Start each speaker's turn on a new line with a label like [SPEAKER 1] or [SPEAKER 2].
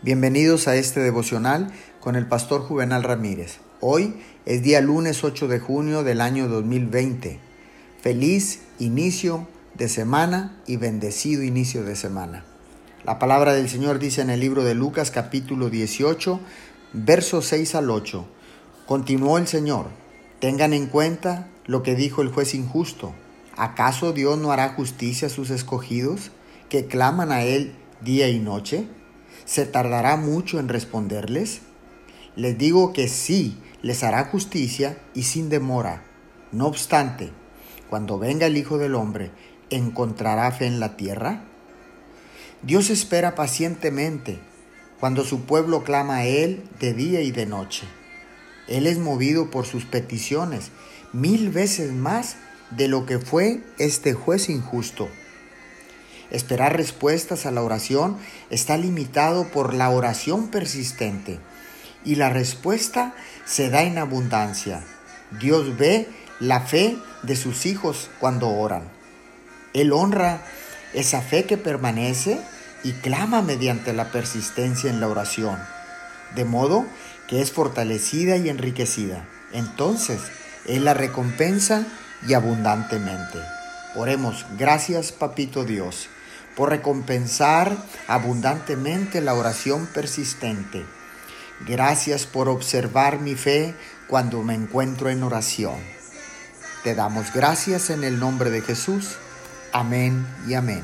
[SPEAKER 1] Bienvenidos a este devocional con el pastor Juvenal Ramírez. Hoy es día lunes 8 de junio del año 2020. Feliz inicio de semana y bendecido inicio de semana. La palabra del Señor dice en el libro de Lucas capítulo 18, versos 6 al 8. Continuó el Señor, tengan en cuenta lo que dijo el juez injusto. ¿Acaso Dios no hará justicia a sus escogidos que claman a Él día y noche? ¿Se tardará mucho en responderles? Les digo que sí, les hará justicia y sin demora. No obstante, cuando venga el Hijo del Hombre, ¿encontrará fe en la tierra? Dios espera pacientemente cuando su pueblo clama a Él de día y de noche. Él es movido por sus peticiones mil veces más de lo que fue este juez injusto. Esperar respuestas a la oración está limitado por la oración persistente y la respuesta se da en abundancia. Dios ve la fe de sus hijos cuando oran. Él honra esa fe que permanece y clama mediante la persistencia en la oración, de modo que es fortalecida y enriquecida. Entonces, Él la recompensa y abundantemente. Oremos, gracias Papito Dios por recompensar abundantemente la oración persistente. Gracias por observar mi fe cuando me encuentro en oración. Te damos gracias en el nombre de Jesús. Amén y amén.